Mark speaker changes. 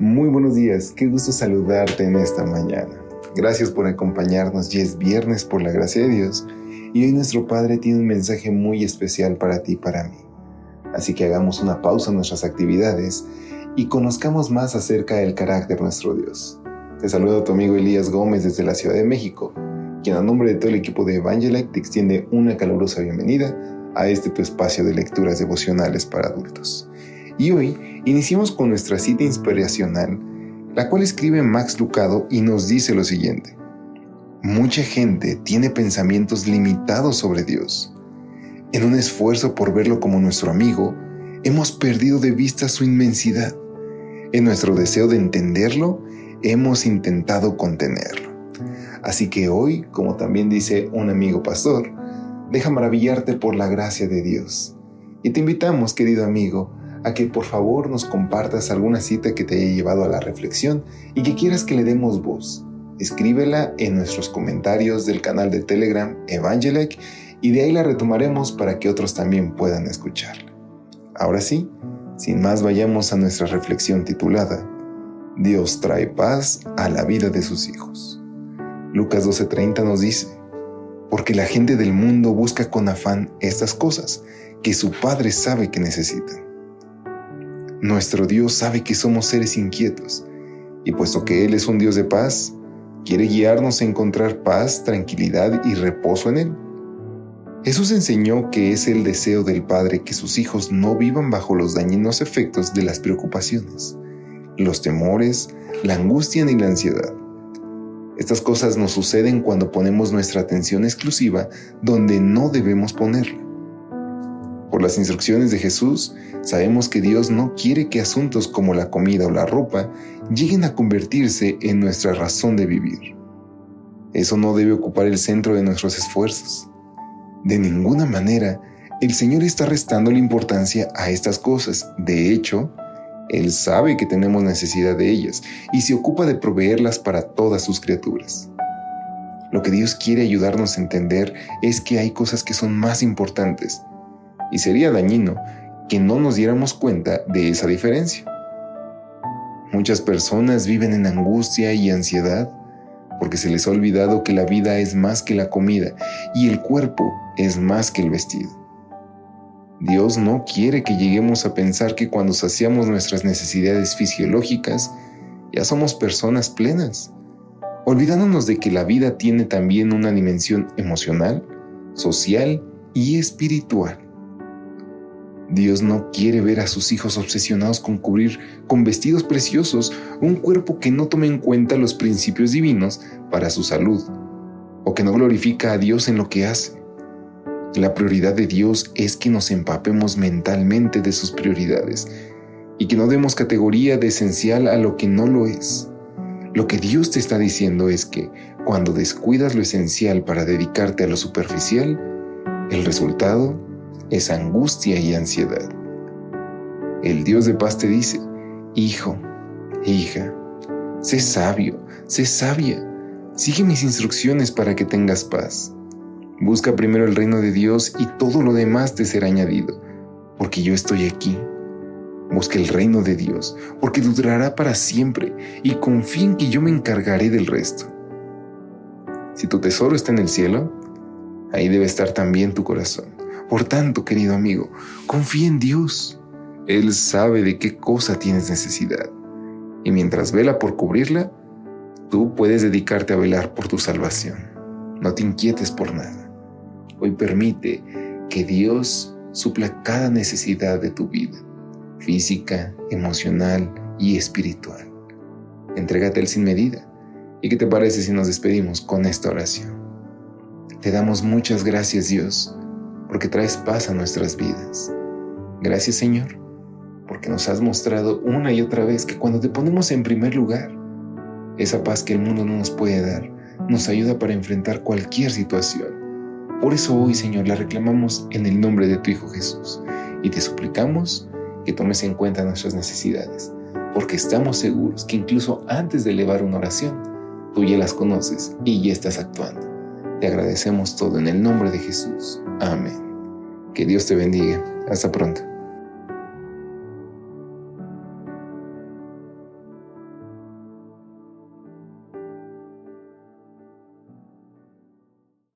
Speaker 1: Muy buenos días, qué gusto saludarte en esta mañana. Gracias por acompañarnos, ya es viernes por la gracia de Dios y hoy nuestro Padre tiene un mensaje muy especial para ti y para mí. Así que hagamos una pausa en nuestras actividades y conozcamos más acerca del carácter de nuestro Dios. Te saluda tu amigo Elías Gómez desde la Ciudad de México, quien a nombre de todo el equipo de Evangelike te extiende una calurosa bienvenida a este tu espacio de lecturas devocionales para adultos. Y hoy iniciamos con nuestra cita inspiracional, la cual escribe Max Lucado y nos dice lo siguiente. Mucha gente tiene pensamientos limitados sobre Dios. En un esfuerzo por verlo como nuestro amigo, hemos perdido de vista su inmensidad. En nuestro deseo de entenderlo, hemos intentado contenerlo. Así que hoy, como también dice un amigo pastor, deja maravillarte por la gracia de Dios. Y te invitamos, querido amigo, a que por favor nos compartas alguna cita que te haya llevado a la reflexión y que quieras que le demos voz. Escríbela en nuestros comentarios del canal de Telegram Evangelec y de ahí la retomaremos para que otros también puedan escucharla. Ahora sí, sin más vayamos a nuestra reflexión titulada Dios trae paz a la vida de sus hijos. Lucas 12:30 nos dice, porque la gente del mundo busca con afán estas cosas que su Padre sabe que necesitan. Nuestro Dios sabe que somos seres inquietos, y puesto que Él es un Dios de paz, quiere guiarnos a encontrar paz, tranquilidad y reposo en Él. Jesús enseñó que es el deseo del Padre que sus hijos no vivan bajo los dañinos efectos de las preocupaciones, los temores, la angustia ni la ansiedad. Estas cosas nos suceden cuando ponemos nuestra atención exclusiva donde no debemos ponerla. Las instrucciones de Jesús, sabemos que Dios no quiere que asuntos como la comida o la ropa lleguen a convertirse en nuestra razón de vivir. Eso no debe ocupar el centro de nuestros esfuerzos. De ninguna manera, el Señor está restando la importancia a estas cosas. De hecho, Él sabe que tenemos necesidad de ellas y se ocupa de proveerlas para todas sus criaturas. Lo que Dios quiere ayudarnos a entender es que hay cosas que son más importantes y sería dañino que no nos diéramos cuenta de esa diferencia. Muchas personas viven en angustia y ansiedad porque se les ha olvidado que la vida es más que la comida y el cuerpo es más que el vestido. Dios no quiere que lleguemos a pensar que cuando saciamos nuestras necesidades fisiológicas ya somos personas plenas, olvidándonos de que la vida tiene también una dimensión emocional, social y espiritual. Dios no quiere ver a sus hijos obsesionados con cubrir con vestidos preciosos un cuerpo que no tome en cuenta los principios divinos para su salud, o que no glorifica a Dios en lo que hace. La prioridad de Dios es que nos empapemos mentalmente de sus prioridades y que no demos categoría de esencial a lo que no lo es. Lo que Dios te está diciendo es que cuando descuidas lo esencial para dedicarte a lo superficial, el resultado es angustia y ansiedad. El Dios de paz te dice, Hijo, hija, sé sabio, sé sabia, sigue mis instrucciones para que tengas paz. Busca primero el reino de Dios y todo lo demás te será añadido, porque yo estoy aquí. Busca el reino de Dios, porque durará para siempre, y confía en que yo me encargaré del resto. Si tu tesoro está en el cielo, ahí debe estar también tu corazón. Por tanto, querido amigo, confía en Dios. Él sabe de qué cosa tienes necesidad. Y mientras vela por cubrirla, tú puedes dedicarte a velar por tu salvación. No te inquietes por nada. Hoy permite que Dios supla cada necesidad de tu vida, física, emocional y espiritual. Entrégate Él sin medida. ¿Y qué te parece si nos despedimos con esta oración? Te damos muchas gracias Dios porque traes paz a nuestras vidas. Gracias Señor, porque nos has mostrado una y otra vez que cuando te ponemos en primer lugar, esa paz que el mundo no nos puede dar nos ayuda para enfrentar cualquier situación. Por eso hoy, Señor, la reclamamos en el nombre de tu Hijo Jesús y te suplicamos que tomes en cuenta nuestras necesidades, porque estamos seguros que incluso antes de elevar una oración, tú ya las conoces y ya estás actuando. Te agradecemos todo en el nombre de Jesús. Amén. Que Dios te bendiga. Hasta pronto.